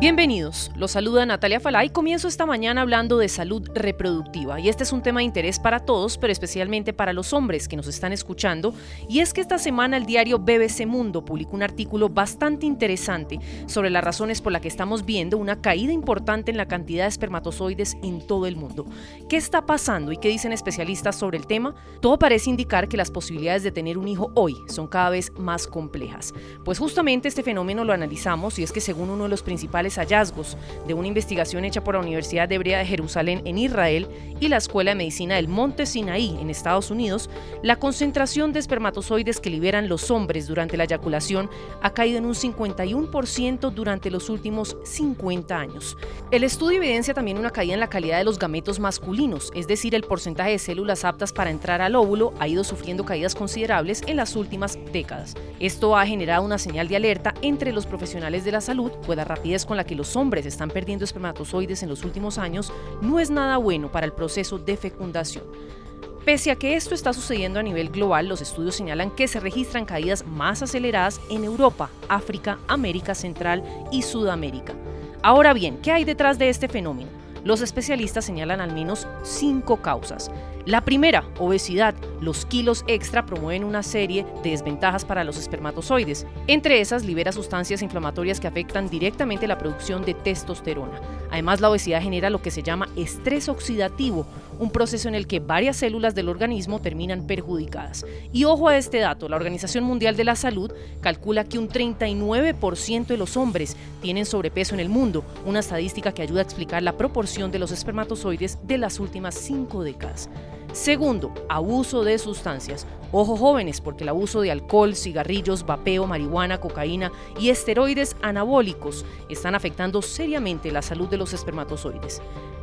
Bienvenidos, los saluda Natalia Falá y comienzo esta mañana hablando de salud reproductiva. Y este es un tema de interés para todos, pero especialmente para los hombres que nos están escuchando. Y es que esta semana el diario BBC Mundo publicó un artículo bastante interesante sobre las razones por las que estamos viendo una caída importante en la cantidad de espermatozoides en todo el mundo. ¿Qué está pasando y qué dicen especialistas sobre el tema? Todo parece indicar que las posibilidades de tener un hijo hoy son cada vez más complejas. Pues justamente este fenómeno lo analizamos y es que según uno de los principales hallazgos de una investigación hecha por la Universidad de Hebrea de Jerusalén en Israel y la Escuela de Medicina del Monte Sinaí en Estados Unidos, la concentración de espermatozoides que liberan los hombres durante la eyaculación ha caído en un 51% durante los últimos 50 años. El estudio evidencia también una caída en la calidad de los gametos masculinos, es decir, el porcentaje de células aptas para entrar al óvulo ha ido sufriendo caídas considerables en las últimas décadas. Esto ha generado una señal de alerta entre los profesionales de la salud, pues la rapidez con la que los hombres están perdiendo espermatozoides en los últimos años no es nada bueno para el proceso de fecundación. Pese a que esto está sucediendo a nivel global, los estudios señalan que se registran caídas más aceleradas en Europa, África, América Central y Sudamérica. Ahora bien, ¿qué hay detrás de este fenómeno? Los especialistas señalan al menos cinco causas. La primera, obesidad. Los kilos extra promueven una serie de desventajas para los espermatozoides. Entre esas, libera sustancias inflamatorias que afectan directamente la producción de testosterona. Además, la obesidad genera lo que se llama estrés oxidativo, un proceso en el que varias células del organismo terminan perjudicadas. Y ojo a este dato, la Organización Mundial de la Salud calcula que un 39% de los hombres tienen sobrepeso en el mundo, una estadística que ayuda a explicar la proporción de los espermatozoides de las últimas cinco décadas. Segundo, abuso de sustancias. Ojo jóvenes, porque el abuso de alcohol, cigarrillos, vapeo, marihuana, cocaína y esteroides anabólicos están afectando seriamente la salud de los espermatozoides.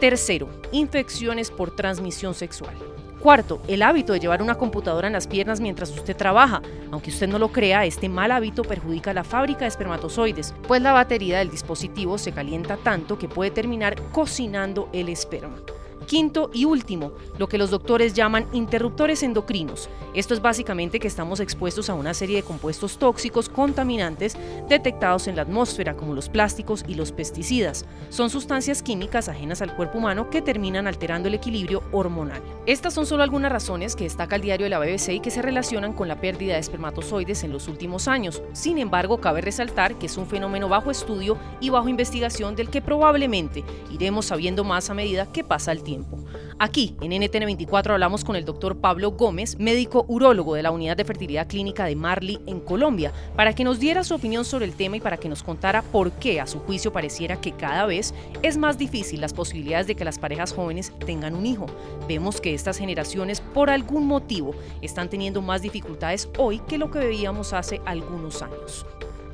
Tercero, infecciones por transmisión sexual. Cuarto, el hábito de llevar una computadora en las piernas mientras usted trabaja. Aunque usted no lo crea, este mal hábito perjudica la fábrica de espermatozoides, pues la batería del dispositivo se calienta tanto que puede terminar cocinando el esperma. Quinto y último, lo que los doctores llaman interruptores endocrinos. Esto es básicamente que estamos expuestos a una serie de compuestos tóxicos contaminantes detectados en la atmósfera, como los plásticos y los pesticidas. Son sustancias químicas ajenas al cuerpo humano que terminan alterando el equilibrio hormonal. Estas son solo algunas razones que destaca el diario de la BBC y que se relacionan con la pérdida de espermatozoides en los últimos años. Sin embargo, cabe resaltar que es un fenómeno bajo estudio y bajo investigación del que probablemente iremos sabiendo más a medida que pasa el tiempo. Aquí, en NTN24, hablamos con el doctor Pablo Gómez, médico urólogo de la Unidad de Fertilidad Clínica de Marley en Colombia, para que nos diera su opinión sobre el tema y para que nos contara por qué, a su juicio, pareciera que cada vez es más difícil las posibilidades de que las parejas jóvenes tengan un hijo. Vemos que estas generaciones, por algún motivo, están teniendo más dificultades hoy que lo que veíamos hace algunos años.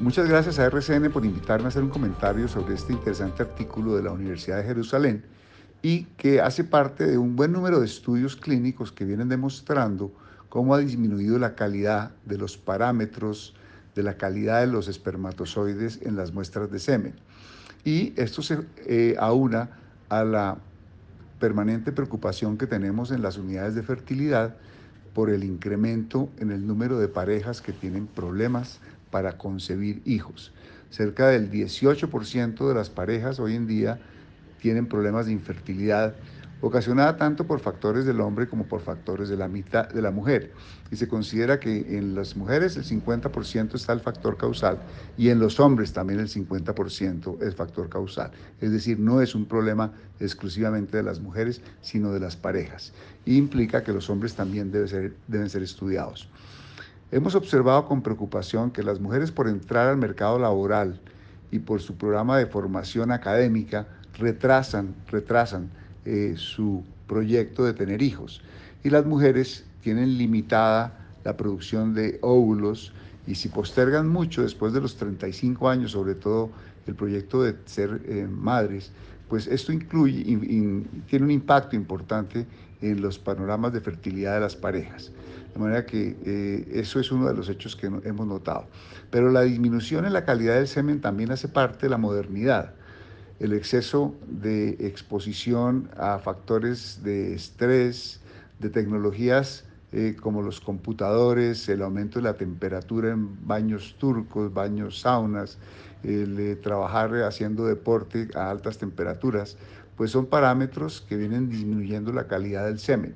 Muchas gracias a RCN por invitarme a hacer un comentario sobre este interesante artículo de la Universidad de Jerusalén y que hace parte de un buen número de estudios clínicos que vienen demostrando cómo ha disminuido la calidad de los parámetros de la calidad de los espermatozoides en las muestras de semen. Y esto se eh, aúna a la permanente preocupación que tenemos en las unidades de fertilidad por el incremento en el número de parejas que tienen problemas para concebir hijos. Cerca del 18% de las parejas hoy en día tienen problemas de infertilidad ocasionada tanto por factores del hombre como por factores de la mitad de la mujer. Y se considera que en las mujeres el 50% está el factor causal y en los hombres también el 50% es factor causal. Es decir, no es un problema exclusivamente de las mujeres, sino de las parejas. Y implica que los hombres también deben ser, deben ser estudiados. Hemos observado con preocupación que las mujeres por entrar al mercado laboral y por su programa de formación académica retrasan, retrasan eh, su proyecto de tener hijos. Y las mujeres tienen limitada la producción de óvulos y si postergan mucho después de los 35 años, sobre todo el proyecto de ser eh, madres, pues esto incluye, tiene un impacto importante en los panoramas de fertilidad de las parejas. De manera que eh, eso es uno de los hechos que hemos notado. Pero la disminución en la calidad del semen también hace parte de la modernidad el exceso de exposición a factores de estrés, de tecnologías eh, como los computadores, el aumento de la temperatura en baños turcos, baños saunas, el eh, trabajar haciendo deporte a altas temperaturas, pues son parámetros que vienen disminuyendo la calidad del semen.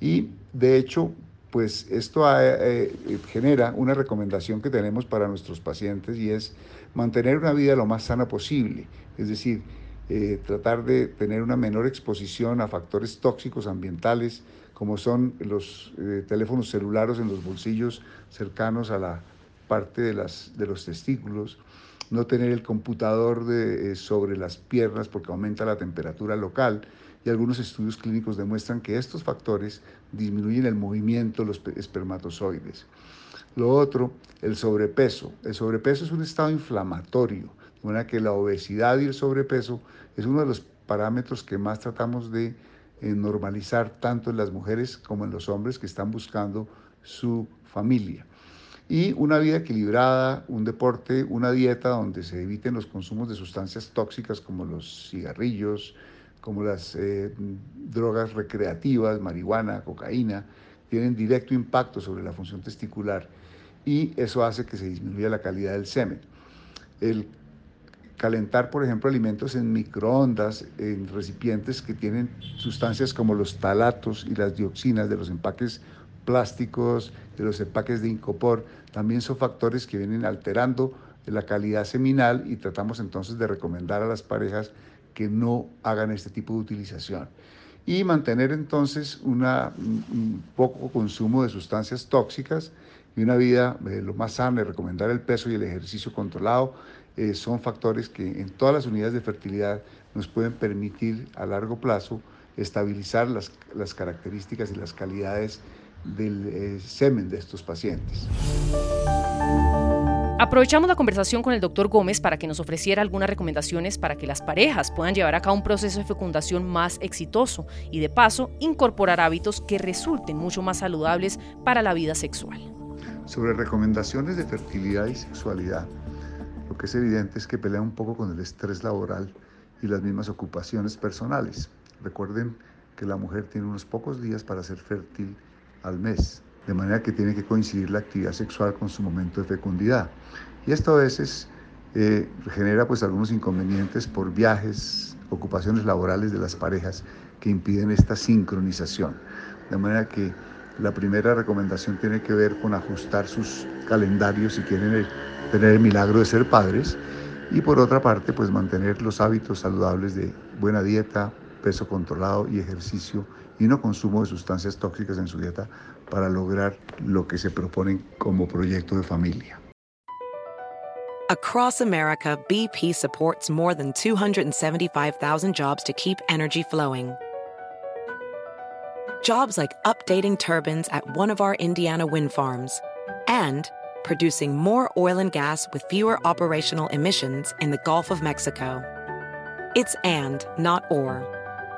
Y de hecho, pues esto eh, genera una recomendación que tenemos para nuestros pacientes y es mantener una vida lo más sana posible, es decir, tratar de tener una menor exposición a factores tóxicos ambientales, como son los eh, teléfonos celulares en los bolsillos cercanos a la parte de, las, de los testículos, no tener el computador eh, sobre las piernas porque aumenta la temperatura local y algunos estudios clínicos demuestran que estos factores disminuyen el movimiento de los espermatozoides. Lo otro, el sobrepeso. El sobrepeso es un estado inflamatorio, de manera que la obesidad y el sobrepeso es uno de los parámetros que más tratamos de en normalizar tanto en las mujeres como en los hombres que están buscando su familia. Y una vida equilibrada, un deporte, una dieta donde se eviten los consumos de sustancias tóxicas como los cigarrillos, como las eh, drogas recreativas, marihuana, cocaína, tienen directo impacto sobre la función testicular y eso hace que se disminuya la calidad del semen. El calentar, por ejemplo, alimentos en microondas, en recipientes que tienen sustancias como los talatos y las dioxinas de los empaques plásticos, de los empaques de Incopor, también son factores que vienen alterando la calidad seminal y tratamos entonces de recomendar a las parejas que no hagan este tipo de utilización. Y mantener entonces una, un poco consumo de sustancias tóxicas y una vida eh, lo más sana, recomendar el peso y el ejercicio controlado eh, son factores que en todas las unidades de fertilidad nos pueden permitir a largo plazo estabilizar las, las características y las calidades del eh, semen de estos pacientes. Aprovechamos la conversación con el doctor Gómez para que nos ofreciera algunas recomendaciones para que las parejas puedan llevar a cabo un proceso de fecundación más exitoso y de paso incorporar hábitos que resulten mucho más saludables para la vida sexual. Sobre recomendaciones de fertilidad y sexualidad, lo que es evidente es que pelea un poco con el estrés laboral y las mismas ocupaciones personales. Recuerden que la mujer tiene unos pocos días para ser fértil al mes, de manera que tiene que coincidir la actividad sexual con su momento de fecundidad. Y esto a veces eh, genera pues algunos inconvenientes por viajes, ocupaciones laborales de las parejas que impiden esta sincronización. De manera que la primera recomendación tiene que ver con ajustar sus calendarios si quieren tener el milagro de ser padres y por otra parte pues mantener los hábitos saludables de buena dieta, peso controlado y ejercicio y no consumo de sustancias tóxicas en su dieta para lograr lo que se proponen como proyecto de familia. Across America, BP supports more than 275,000 jobs to keep energy flowing. Jobs like updating turbines at one of our Indiana wind farms and producing more oil and gas with fewer operational emissions in the Gulf of Mexico. It's and, not or.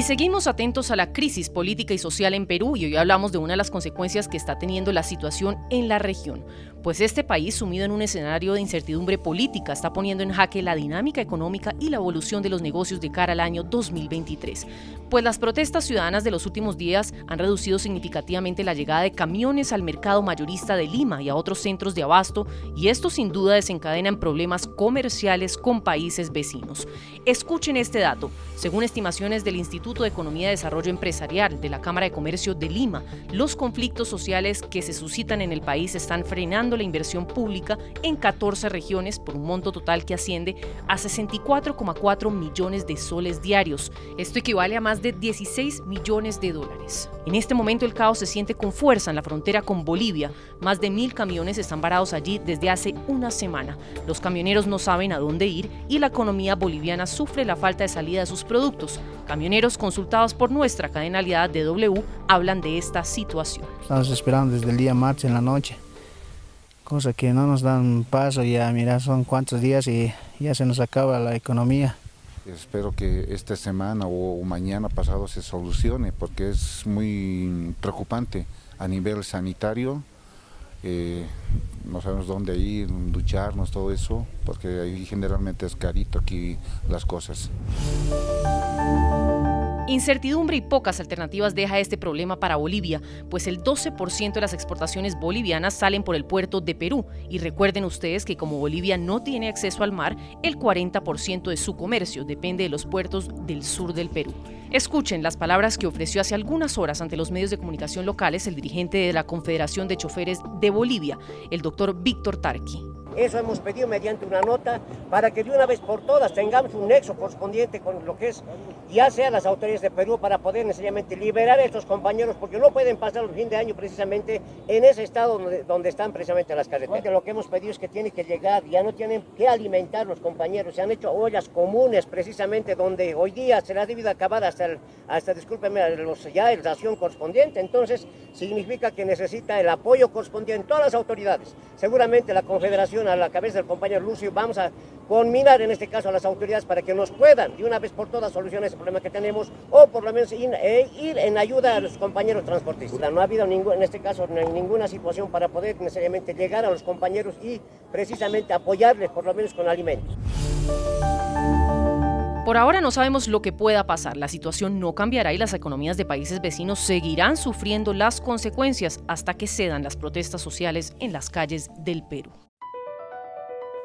Y seguimos atentos a la crisis política y social en Perú y hoy hablamos de una de las consecuencias que está teniendo la situación en la región pues este país, sumido en un escenario de incertidumbre política, está poniendo en jaque la dinámica económica y la evolución de los negocios de cara al año 2023. Pues las protestas ciudadanas de los últimos días han reducido significativamente la llegada de camiones al mercado mayorista de Lima y a otros centros de abasto, y esto sin duda desencadena en problemas comerciales con países vecinos. Escuchen este dato. Según estimaciones del Instituto de Economía y Desarrollo Empresarial de la Cámara de Comercio de Lima, los conflictos sociales que se suscitan en el país están frenando la inversión pública en 14 regiones por un monto total que asciende a 64,4 millones de soles diarios. Esto equivale a más de 16 millones de dólares. En este momento el caos se siente con fuerza en la frontera con Bolivia. Más de mil camiones están varados allí desde hace una semana. Los camioneros no saben a dónde ir y la economía boliviana sufre la falta de salida de sus productos. Camioneros consultados por nuestra cadena aliada de W hablan de esta situación. Estamos esperando desde el día martes en la noche cosa que no nos dan paso, ya mira, son cuantos días y ya se nos acaba la economía. Espero que esta semana o mañana pasado se solucione porque es muy preocupante a nivel sanitario. Eh, no sabemos dónde ir, ducharnos, todo eso, porque ahí generalmente es carito aquí las cosas. Incertidumbre y pocas alternativas deja este problema para Bolivia, pues el 12% de las exportaciones bolivianas salen por el puerto de Perú. Y recuerden ustedes que como Bolivia no tiene acceso al mar, el 40% de su comercio depende de los puertos del sur del Perú. Escuchen las palabras que ofreció hace algunas horas ante los medios de comunicación locales el dirigente de la Confederación de Choferes de Bolivia, el doctor Víctor Tarqui. Eso hemos pedido mediante una nota para que de una vez por todas tengamos un nexo correspondiente con lo que es, ya sea las autoridades de Perú, para poder necesariamente liberar a estos compañeros, porque no pueden pasar el fin de año precisamente en ese estado donde, están precisamente las carreteras. Lo que hemos pedido es que tiene que llegar, ya no tienen que alimentar los compañeros, se han hecho ollas comunes precisamente donde hoy día se las ha debido acabar hasta, el, hasta discúlpeme, los, ya el ración correspondiente. Entonces, significa que necesita el apoyo correspondiente en todas las autoridades. Seguramente la Confederación a la cabeza del compañero Lucio, vamos a conminar en este caso a las autoridades para que nos puedan de una vez por todas solucionar ese problema que tenemos o por lo menos eh, ir, en ayuda a los compañeros transportistas. No ha habido ningún, en este caso ninguna situación para poder necesariamente llegar a los compañeros y precisamente apoyarles por lo menos con alimentos. Por ahora no sabemos lo que pueda pasar, la situación no cambiará y las economías de países vecinos seguirán sufriendo las consecuencias hasta que cedan las protestas sociales en las calles del Perú.